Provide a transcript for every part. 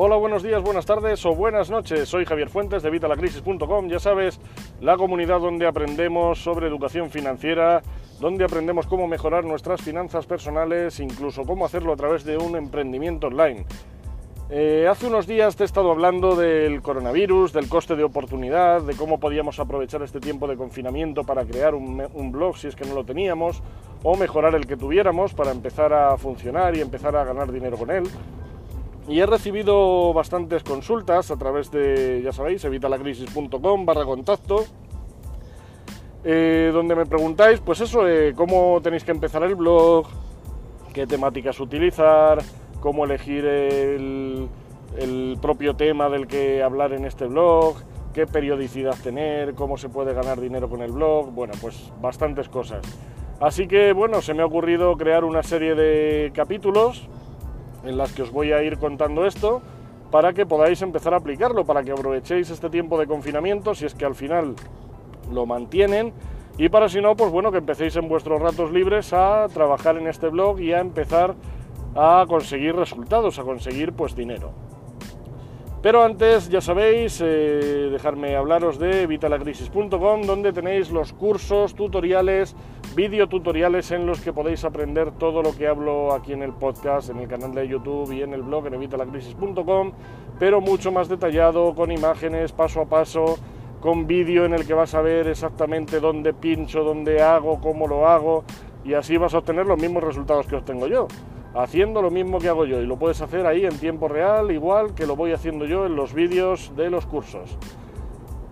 Hola, buenos días, buenas tardes o buenas noches. Soy Javier Fuentes de Vitalacrisis.com. Ya sabes, la comunidad donde aprendemos sobre educación financiera, donde aprendemos cómo mejorar nuestras finanzas personales, incluso cómo hacerlo a través de un emprendimiento online. Eh, hace unos días te he estado hablando del coronavirus, del coste de oportunidad, de cómo podíamos aprovechar este tiempo de confinamiento para crear un, un blog si es que no lo teníamos, o mejorar el que tuviéramos para empezar a funcionar y empezar a ganar dinero con él. Y he recibido bastantes consultas a través de, ya sabéis, evitalacrisis.com barra contacto, eh, donde me preguntáis, pues eso, eh, cómo tenéis que empezar el blog, qué temáticas utilizar, cómo elegir el, el propio tema del que hablar en este blog, qué periodicidad tener, cómo se puede ganar dinero con el blog, bueno, pues bastantes cosas. Así que bueno, se me ha ocurrido crear una serie de capítulos en las que os voy a ir contando esto para que podáis empezar a aplicarlo, para que aprovechéis este tiempo de confinamiento si es que al final lo mantienen y para si no, pues bueno, que empecéis en vuestros ratos libres a trabajar en este blog y a empezar a conseguir resultados, a conseguir pues dinero. Pero antes, ya sabéis, eh, dejarme hablaros de vitalacrisis.com, donde tenéis los cursos, tutoriales, videotutoriales en los que podéis aprender todo lo que hablo aquí en el podcast, en el canal de YouTube y en el blog en evitalacrisis.com, pero mucho más detallado, con imágenes, paso a paso, con vídeo en el que vas a ver exactamente dónde pincho, dónde hago, cómo lo hago, y así vas a obtener los mismos resultados que obtengo yo haciendo lo mismo que hago yo y lo puedes hacer ahí en tiempo real, igual que lo voy haciendo yo en los vídeos de los cursos.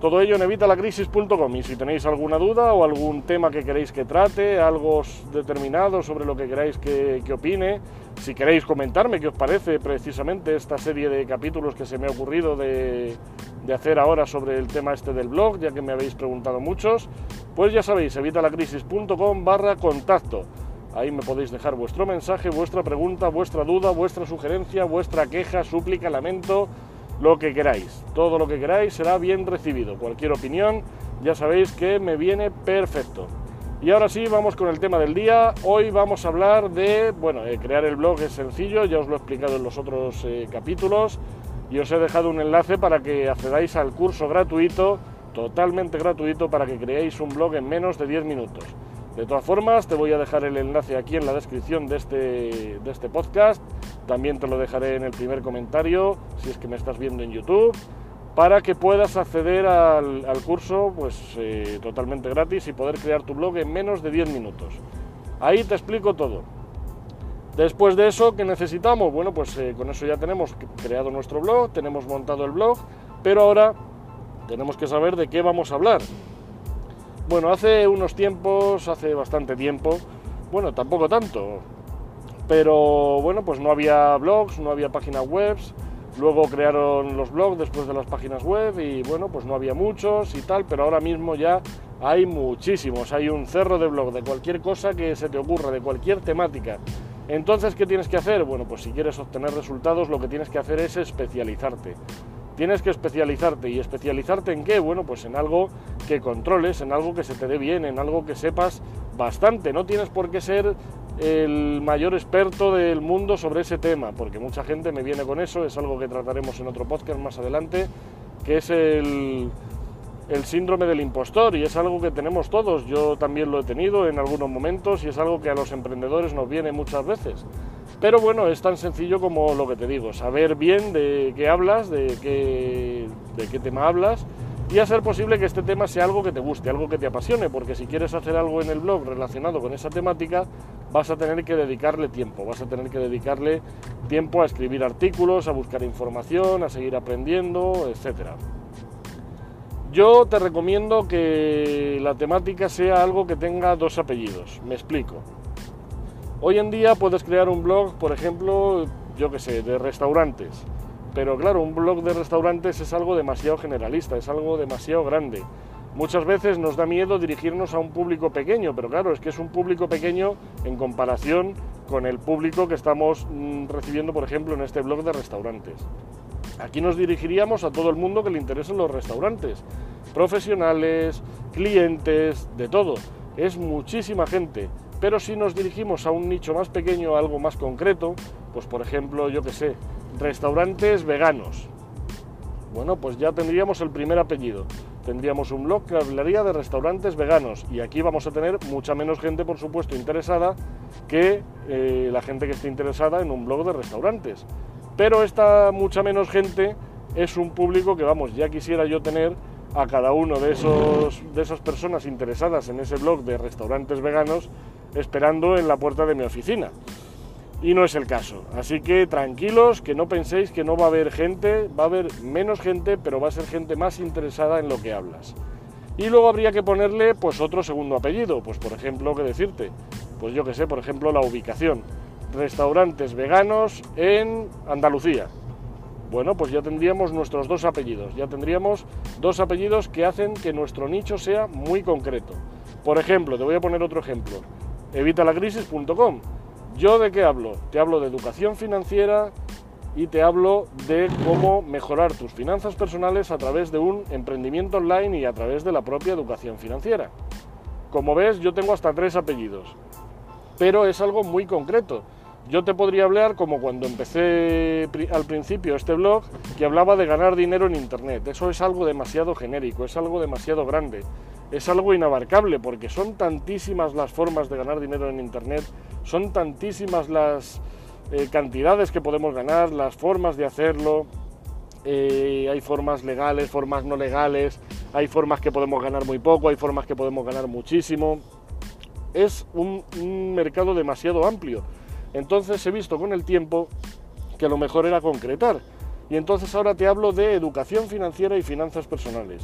Todo ello en evitalacrisis.com y si tenéis alguna duda o algún tema que queréis que trate, algo determinado sobre lo que queráis que, opine, si queréis comentarme qué os parece precisamente esta serie de capítulos que se me ha ocurrido de, hacer ahora sobre el tema este del blog, ya que me habéis preguntado muchos, pues ya sabéis, evitalacrisis.com barra contacto. Ahí me podéis dejar vuestro mensaje, vuestra pregunta, vuestra duda, vuestra sugerencia, vuestra queja, súplica, lamento, lo que queráis. Todo lo que queráis será bien recibido. Cualquier opinión, ya sabéis que me viene perfecto. Y ahora sí, vamos con el tema del día. Hoy vamos a hablar de, bueno, eh, crear el blog es sencillo, ya os lo he explicado en los otros eh, capítulos y os he dejado un enlace para que accedáis al curso gratuito, totalmente gratuito, para que creéis un blog en menos de 10 minutos. De todas formas, te voy a dejar el enlace aquí en la descripción de este, de este podcast. También te lo dejaré en el primer comentario, si es que me estás viendo en YouTube, para que puedas acceder al, curso pues, eh, totalmente gratis y poder crear tu blog en menos de 10 minutos. Ahí te explico todo. Después de eso, ¿qué necesitamos? Bueno, pues eh, con eso ya tenemos creado nuestro blog, tenemos montado el blog, pero ahora tenemos que saber de qué vamos a hablar. Bueno, hace unos tiempos, hace bastante tiempo, bueno, tampoco tanto, pero bueno, pues no había blogs, no había páginas web, luego crearon los blogs después de las páginas web y bueno, pues no había muchos y tal, pero ahora mismo ya hay muchísimos, hay un cerro de blog de cualquier cosa que se te ocurra, de cualquier temática. Entonces, ¿qué tienes que hacer? Bueno, pues si quieres obtener resultados, lo que tienes que hacer es especializarte. Tienes que especializarte. ¿Y especializarte en qué? Bueno, pues en algo que controles, en algo que se te dé bien, en algo que sepas bastante. No tienes por qué ser el mayor experto del mundo sobre ese tema, porque mucha gente me viene con eso, es algo que trataremos en otro podcast más adelante, que es el, el síndrome del impostor y es algo que tenemos todos. Yo también lo he tenido en algunos momentos y es algo que a los emprendedores nos viene muchas veces. Pero bueno, es tan sencillo como lo que te digo, saber bien de qué hablas, de qué, tema hablas y hacer posible que este tema sea algo que te guste, algo que te apasione, porque si quieres hacer algo en el blog relacionado con esa temática, vas a tener que dedicarle tiempo, vas a tener que dedicarle tiempo a escribir artículos, a buscar información, a seguir aprendiendo, etc. Yo te recomiendo que la temática sea algo que tenga dos apellidos, me explico. Hoy en día puedes crear un blog, por ejemplo, yo que sé, de restaurantes. Pero claro, un blog de restaurantes es algo demasiado generalista, es algo demasiado grande. Muchas veces nos da miedo dirigirnos a un público pequeño, pero claro, es que es un público pequeño en comparación con el público que estamos mm, recibiendo, por ejemplo, en este blog de restaurantes. Aquí nos dirigiríamos a todo el mundo que le interesen los restaurantes, profesionales, clientes, de todo. Es muchísima gente. Pero si nos dirigimos a un nicho más pequeño, algo más concreto, pues por ejemplo, yo que sé, restaurantes veganos. Bueno, pues ya tendríamos el primer apellido. Tendríamos un blog que hablaría de restaurantes veganos y aquí vamos a tener mucha menos gente, por supuesto, interesada que eh, la gente que esté interesada en un blog de restaurantes. Pero esta mucha menos gente es un público que, vamos, ya quisiera yo tener a cada uno de, esos, de esas personas interesadas en ese blog de restaurantes veganos esperando en la puerta de mi oficina. Y no es el caso. Así que tranquilos, que no penséis que no va a haber gente, va a haber menos gente, pero va a ser gente más interesada en lo que hablas. Y luego habría que ponerle pues otro segundo apellido, pues por ejemplo, ¿qué decirte? Pues yo que sé, por ejemplo, la ubicación. Restaurantes veganos en Andalucía. Bueno, pues ya tendríamos nuestros dos apellidos, ya tendríamos dos apellidos que hacen que nuestro nicho sea muy concreto. Por ejemplo, te voy a poner otro ejemplo, evitalacrisis.com. ¿Yo de qué hablo? Te hablo de educación financiera y te hablo de cómo mejorar tus finanzas personales a través de un emprendimiento online y a través de la propia educación financiera. Como ves, yo tengo hasta tres apellidos, pero es algo muy concreto yo te podría hablar como cuando empecé al principio este blog, que hablaba de ganar dinero en Internet. Eso es algo demasiado genérico, es algo demasiado grande, es algo inabarcable, porque son tantísimas las formas de ganar dinero en Internet, son tantísimas las eh, cantidades que podemos ganar, las formas de hacerlo. Eh, hay formas legales, formas no legales, hay formas que podemos ganar muy poco, hay formas que podemos ganar muchísimo. Es un mercado demasiado amplio entonces he visto con el tiempo que lo mejor era concretar. Y entonces ahora te hablo de educación financiera y finanzas personales.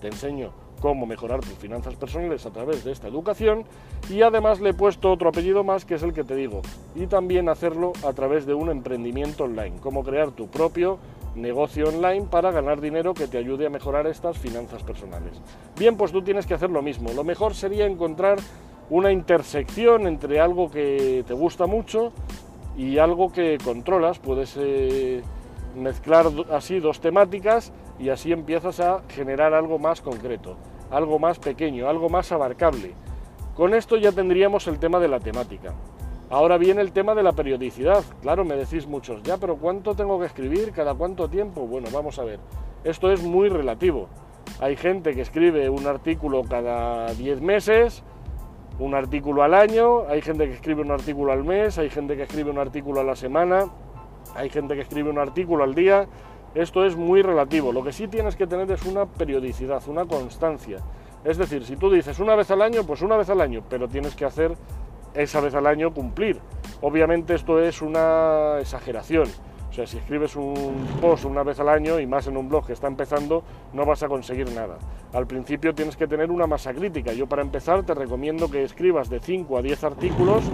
Te enseño cómo mejorar tus finanzas personales a través de esta educación y además le he puesto otro apellido más que es el que te digo y también hacerlo a través de un emprendimiento online, cómo crear tu propio negocio online para ganar dinero que te ayude a mejorar estas finanzas personales. Bien, pues tú tienes que hacer lo mismo. Lo mejor sería encontrar una intersección entre algo que te gusta mucho y algo que controlas. Puedes eh, mezclar así dos temáticas y así empiezas a generar algo más concreto, algo más pequeño, algo más abarcable. Con esto ya tendríamos el tema de la temática. Ahora viene el tema de la periodicidad. Claro, me decís muchos, ya, pero ¿cuánto tengo que escribir? ¿Cada cuánto tiempo? Bueno, vamos a ver. Esto es muy relativo. Hay gente que escribe un artículo cada 10 meses, un artículo al año, hay gente que escribe un artículo al mes, hay gente que escribe un artículo a la semana, hay gente que escribe un artículo al día. Esto es muy relativo. Lo que sí tienes que tener es una periodicidad, una constancia. Es decir, si tú dices una vez al año, pues una vez al año, pero tienes que hacer esa vez al año cumplir. Obviamente esto es una exageración. Sea, si escribes un post una vez al año y más en un blog que está empezando, no vas a conseguir nada. Al principio tienes que tener una masa crítica. Yo para empezar te recomiendo que escribas de 5 a 10 artículos,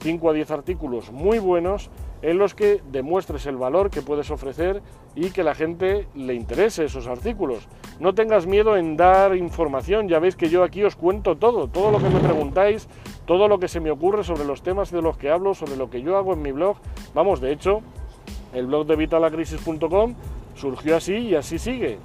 5 a 10 artículos muy buenos en los que demuestres el valor que puedes ofrecer y que la gente le interese esos artículos. No tengas miedo en dar información, ya veis que yo aquí os cuento todo, todo lo que me preguntáis, todo lo que se me ocurre sobre los temas de los que hablo, sobre lo que yo hago en mi blog. Vamos, de hecho, el blog de vitalacrisis.com surgió así y así sigue.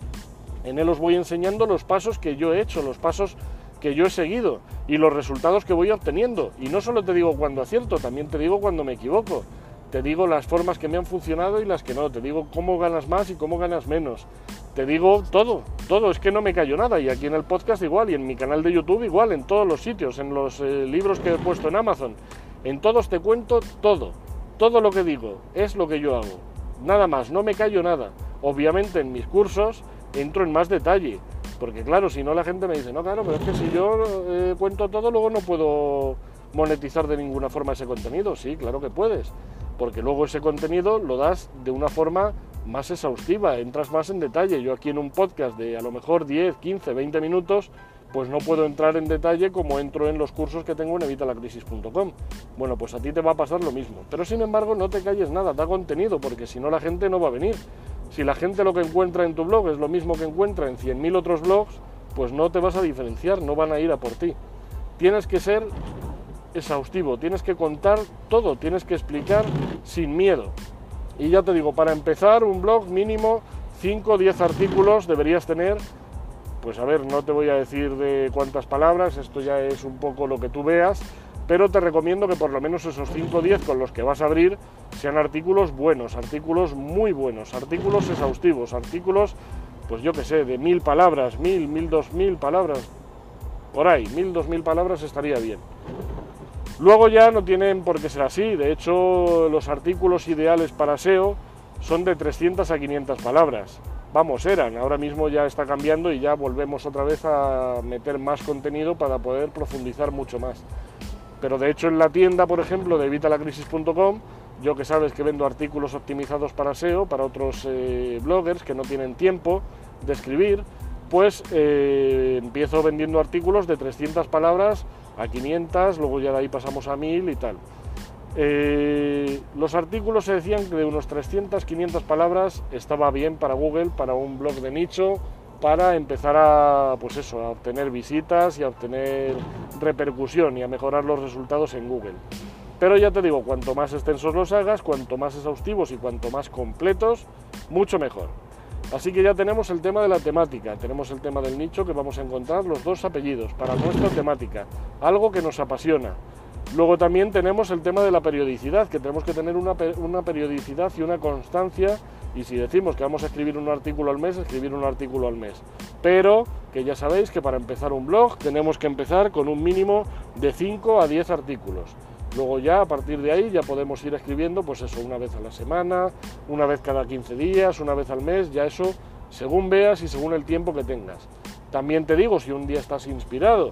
En él os voy enseñando los pasos que yo he hecho, los pasos que yo he seguido y los resultados que voy obteniendo. Y no solo te digo cuando acierto, también te digo cuando me equivoco. Te digo las formas que me han funcionado y las que no. Te digo cómo ganas más y cómo ganas menos. Te digo todo, todo. Es que no me callo nada. Y aquí en el podcast igual, y en mi canal de YouTube igual, en todos los sitios, en los eh, libros que he puesto en Amazon. En todos te cuento todo. Todo lo que digo es lo que yo hago. Nada más, no me callo nada. Obviamente en mis cursos entro en más detalle. Porque claro, si no la gente me dice, no, claro, pero es que si yo eh, cuento todo, luego no puedo monetizar de ninguna forma ese contenido. Sí, claro que puedes. Porque luego ese contenido lo das de una forma más exhaustiva, entras más en detalle. Yo aquí en un podcast de a lo mejor 10, 15, 20 minutos pues no puedo entrar en detalle como entro en los cursos que tengo en evitalacrisis.com. Bueno, pues a ti te va a pasar lo mismo. Pero sin embargo, no te calles nada, da contenido, porque si no la gente no va a venir. Si la gente lo que encuentra en tu blog es lo mismo que encuentra en 100.000 otros blogs, pues no te vas a diferenciar, no van a ir a por ti. Tienes que ser exhaustivo, tienes que contar todo, tienes que explicar sin miedo. Y ya te digo, para empezar un blog mínimo 5 o 10 artículos deberías tener pues a ver, no te voy a decir de cuántas palabras, esto ya es un poco lo que tú veas, pero te recomiendo que por lo menos esos 5 o 10 con los que vas a abrir sean artículos buenos, artículos muy buenos, artículos exhaustivos, artículos, pues yo que sé, de mil palabras, mil, mil, dos mil palabras, por ahí, mil, dos mil palabras estaría bien. Luego ya no tienen por qué ser así, de hecho los artículos ideales para SEO son de 300 a 500 palabras. Vamos, eran, ahora mismo ya está cambiando y ya volvemos otra vez a meter más contenido para poder profundizar mucho más. Pero de hecho en la tienda, por ejemplo, de evitalacrisis.com, yo que sabes que vendo artículos optimizados para SEO, para otros eh, bloggers que no tienen tiempo de escribir, pues eh, empiezo vendiendo artículos de 300 palabras a 500, luego ya de ahí pasamos a 1000 y tal. Eh, los artículos se decían que de unos 300, 500 palabras estaba bien para Google, para un blog de nicho, para empezar a, pues eso, a obtener visitas y a obtener repercusión y a mejorar los resultados en Google. Pero ya te digo, cuanto más extensos los hagas, cuanto más exhaustivos y cuanto más completos, mucho mejor. Así que ya tenemos el tema de la temática, tenemos el tema del nicho que vamos a encontrar los dos apellidos para nuestra temática, algo que nos apasiona. Luego también tenemos el tema de la periodicidad, que tenemos que tener una, una, periodicidad y una constancia, y si decimos que vamos a escribir un artículo al mes, escribir un artículo al mes. Pero que ya sabéis que para empezar un blog tenemos que empezar con un mínimo de 5 a 10 artículos. Luego ya a partir de ahí ya podemos ir escribiendo, pues eso, una vez a la semana, una vez cada 15 días, una vez al mes, ya eso según veas y según el tiempo que tengas. También te digo, si un día estás inspirado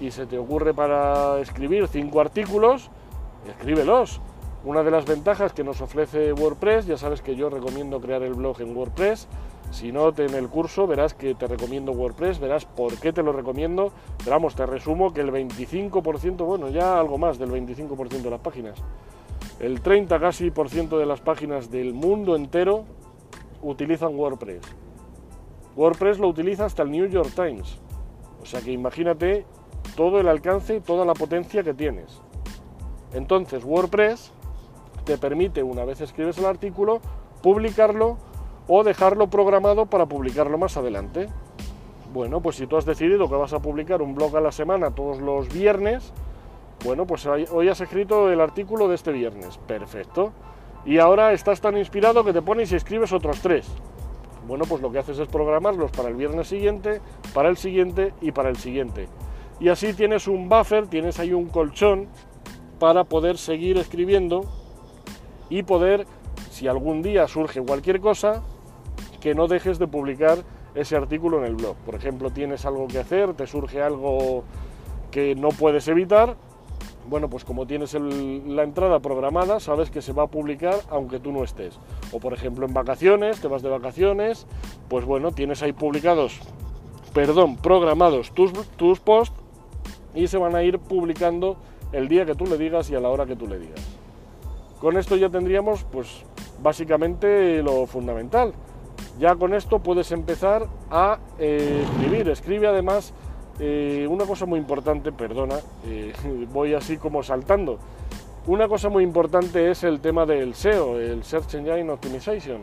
y se te ocurre para escribir cinco artículos, escríbelos. Una de las ventajas que nos ofrece WordPress, ya sabes que yo recomiendo crear el blog en WordPress, si no, en el curso verás que te recomiendo WordPress, verás por qué te lo recomiendo. Pero vamos, te resumo que el 25%, bueno, ya algo más del 25% de las páginas, el 30 casi por ciento de las páginas del mundo entero utilizan WordPress. WordPress lo utiliza hasta el New York Times. O sea que imagínate todo el alcance y toda la potencia que tienes. Entonces WordPress te permite, una vez escribes el artículo, publicarlo o dejarlo programado para publicarlo más adelante. Bueno, pues si tú has decidido que vas a publicar un blog a la semana todos los viernes, bueno, pues hoy has escrito el artículo de este viernes. Perfecto. Y ahora estás tan inspirado que te pones y escribes otros tres. Bueno, pues lo que haces es programarlos para el viernes siguiente, para el siguiente y para el siguiente. Y así tienes un buffer, tienes ahí un colchón para poder seguir escribiendo y poder, si algún día surge cualquier cosa, que no dejes de publicar ese artículo en el blog. Por ejemplo, tienes algo que hacer, te surge algo que no puedes evitar, bueno, pues como tienes la entrada programada, sabes que se va a publicar aunque tú no estés. O por ejemplo en vacaciones, te vas de vacaciones, pues bueno, tienes ahí publicados, perdón, programados tus, tus posts y se van a ir publicando el día que tú le digas y a la hora que tú le digas. Con esto ya tendríamos pues básicamente lo fundamental. Ya con esto puedes empezar a eh, escribir. Escribe además eh, una cosa muy importante, perdona, eh, voy así como saltando. Una cosa muy importante es el tema del SEO, el Search Engine Optimization,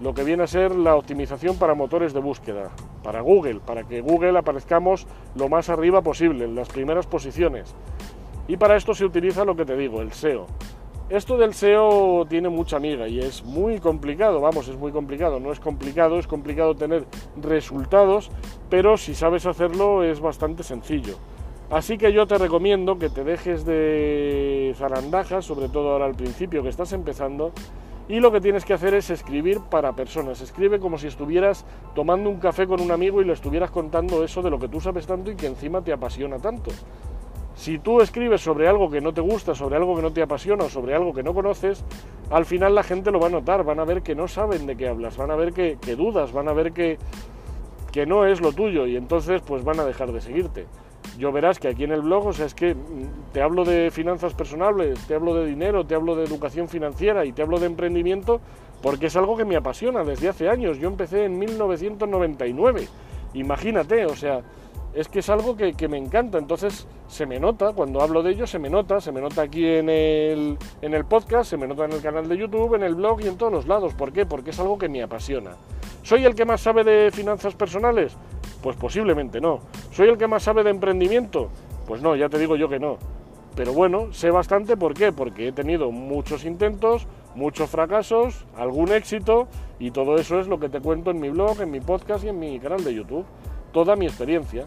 lo que viene a ser la optimización para motores de búsqueda, para Google, para que Google aparezcamos lo más arriba posible, en las primeras posiciones. Y para esto se utiliza lo que te digo, el SEO. Esto del SEO tiene mucha amiga y es muy complicado, vamos, es muy complicado, no es complicado, es complicado tener resultados, pero si sabes hacerlo es bastante sencillo. Así que yo te recomiendo que te dejes de zarandajas, sobre todo ahora al principio que estás empezando, y lo que tienes que hacer es escribir para personas. Escribe como si estuvieras tomando un café con un amigo y le estuvieras contando eso de lo que tú sabes tanto y que encima te apasiona tanto. Si tú escribes sobre algo que no te gusta, sobre algo que no te apasiona o sobre algo que no conoces, al final la gente lo va a notar, van a ver que no saben de qué hablas, van a ver que, dudas, van a ver que, que no es lo tuyo y entonces pues van a dejar de seguirte. Yo verás que aquí en el blog, o sea, es que mm, te hablo de finanzas personales, te hablo de dinero, te hablo de educación financiera y te hablo de emprendimiento porque es algo que me apasiona desde hace años. Yo empecé en 1999, imagínate, o sea, es que es algo que, me encanta, entonces se me nota, cuando hablo de ello se me nota, se me nota aquí en el, en el podcast, se me nota en el canal de YouTube, en el blog y en todos los lados. ¿Por qué? Porque es algo que me apasiona. ¿Soy el que más sabe de finanzas personales? Pues posiblemente no. ¿Soy el que más sabe de emprendimiento? Pues no, ya te digo yo que no. pero bueno, sé bastante, ¿por qué? Porque he tenido muchos intentos, muchos fracasos, algún éxito, y todo eso es lo que te cuento en mi blog, en mi podcast y en mi canal de YouTube. Toda mi experiencia.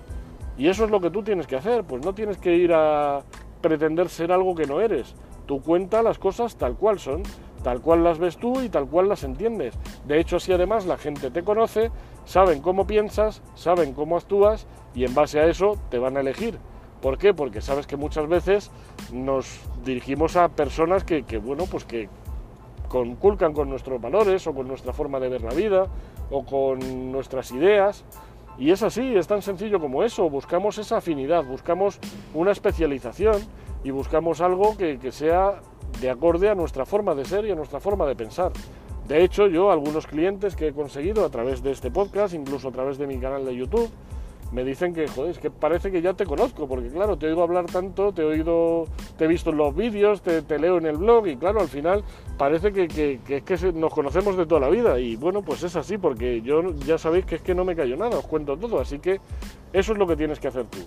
Y eso es lo que tú tienes que hacer, pues no tienes que ir a pretender ser algo que no eres. Tú cuenta las cosas tal cual son, tal cual las ves tú y tal cual las entiendes. De hecho, así además la gente te conoce, saben cómo piensas, saben cómo actúas y en base a eso te van a elegir. ¿Por qué? Porque sabes que muchas veces nos dirigimos a personas que, bueno, pues que conculcan con nuestros valores o con nuestra forma de ver la vida o con nuestras ideas. Y es así, es tan sencillo como eso. Buscamos esa afinidad, buscamos una especialización y buscamos algo que, que sea de acorde a nuestra forma de ser y a nuestra forma de pensar. De hecho, yo, algunos clientes que he conseguido a través de este podcast, incluso a través de mi canal de YouTube, me dicen que, joder, es que parece que ya te conozco, porque claro, te he oído hablar tanto, te he oído, te he visto en los vídeos, te, leo en el blog y claro, al final parece que, que, que, nos conocemos de toda la vida y bueno, pues es así, porque yo ya sabéis que es que no me callo nada, os cuento todo, así que eso es lo que tienes que hacer tú.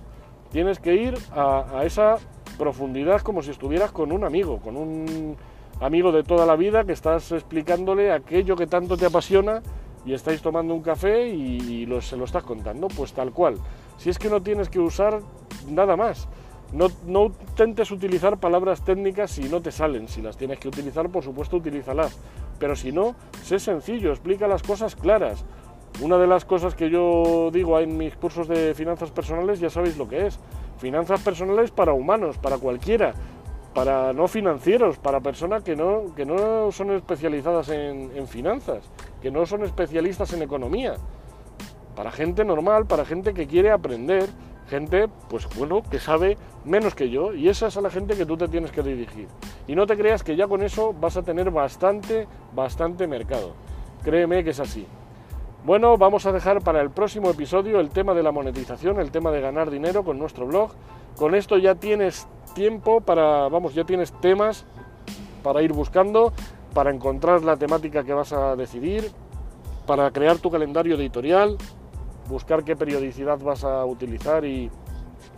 Tienes que ir a esa profundidad como si estuvieras con un amigo, con un amigo de toda la vida que estás explicándole aquello que tanto te apasiona y estáis tomando un café y, se lo estás contando, pues tal cual. Si es que no tienes que usar nada más. No, no, intentes utilizar palabras técnicas si no te salen. Si las tienes que utilizar, por supuesto, utilízalas. Pero si no, sé sencillo, explica las cosas claras. Una de las cosas que yo digo en mis cursos de finanzas personales, ya sabéis lo que es. Finanzas personales para humanos, para cualquiera para no financieros, para personas que no, que no son especializadas en, finanzas, que no son especialistas en economía, para gente normal, para gente que quiere aprender, gente, pues bueno, que sabe menos que yo, y esa es a la gente que tú te tienes que dirigir. Y no te creas que ya con eso vas a tener bastante, bastante mercado. Créeme que es así. Bueno, vamos a dejar para el próximo episodio el tema de la monetización, el tema de ganar dinero con nuestro blog. Con esto ya tienes tiempo para, vamos, ya tienes temas para ir buscando, para encontrar la temática que vas a decidir, para crear tu calendario editorial, buscar qué periodicidad vas a utilizar y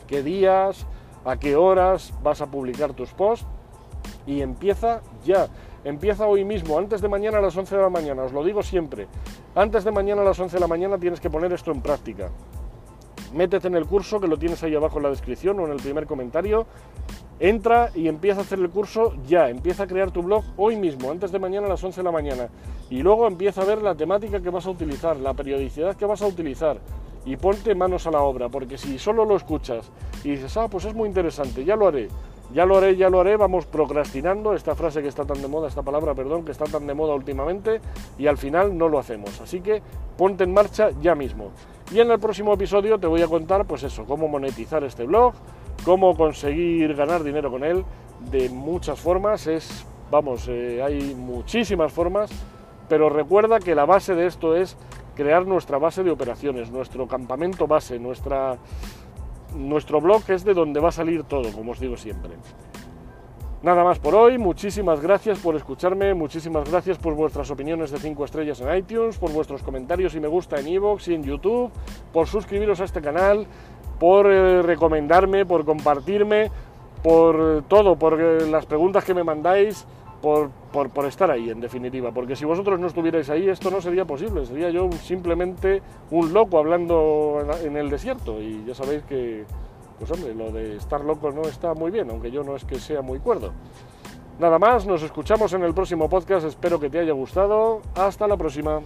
qué días, a qué horas vas a publicar tus posts y empieza ya. Empieza hoy mismo, antes de mañana a las 11 de la mañana, os lo digo siempre. Antes de mañana a las 11 de la mañana tienes que poner esto en práctica métete en el curso que lo tienes ahí abajo en la descripción o en el primer comentario. Entra y empieza a hacer el curso ya, empieza a crear tu blog hoy mismo, antes de mañana a las 11 de la mañana. Y luego empieza a ver la temática que vas a utilizar, la periodicidad que vas a utilizar. Y ponte manos a la obra, porque si solo lo escuchas y dices, ah, pues es muy interesante, ya lo haré, ya lo haré, ya lo haré, vamos procrastinando, esta frase que está tan de moda, esta palabra, perdón, que está tan de moda últimamente, y al final no lo hacemos. Así que ponte en marcha ya mismo. Y en el próximo episodio te voy a contar, pues eso, cómo monetizar este blog, cómo conseguir ganar dinero con él de muchas formas. Es, vamos, eh, hay muchísimas formas, pero recuerda que la base de esto es crear nuestra base de operaciones, nuestro campamento base, nuestra, nuestro blog es de donde va a salir todo, como os digo siempre. Nada más por hoy, muchísimas gracias por escucharme, muchísimas gracias por vuestras opiniones de 5 estrellas en iTunes, por vuestros comentarios y me gusta en iVoox y en YouTube, por suscribiros a este canal, por eh, recomendarme, por compartirme, por todo, por eh, las preguntas que me mandáis, por, estar ahí en definitiva, porque si vosotros no estuvierais ahí esto no sería posible, sería yo simplemente un loco hablando en el desierto y ya sabéis que pues hombre, lo de estar loco no está muy bien, aunque yo no es que sea muy cuerdo. Nada más, nos escuchamos en el próximo podcast, espero que te haya gustado, hasta la próxima.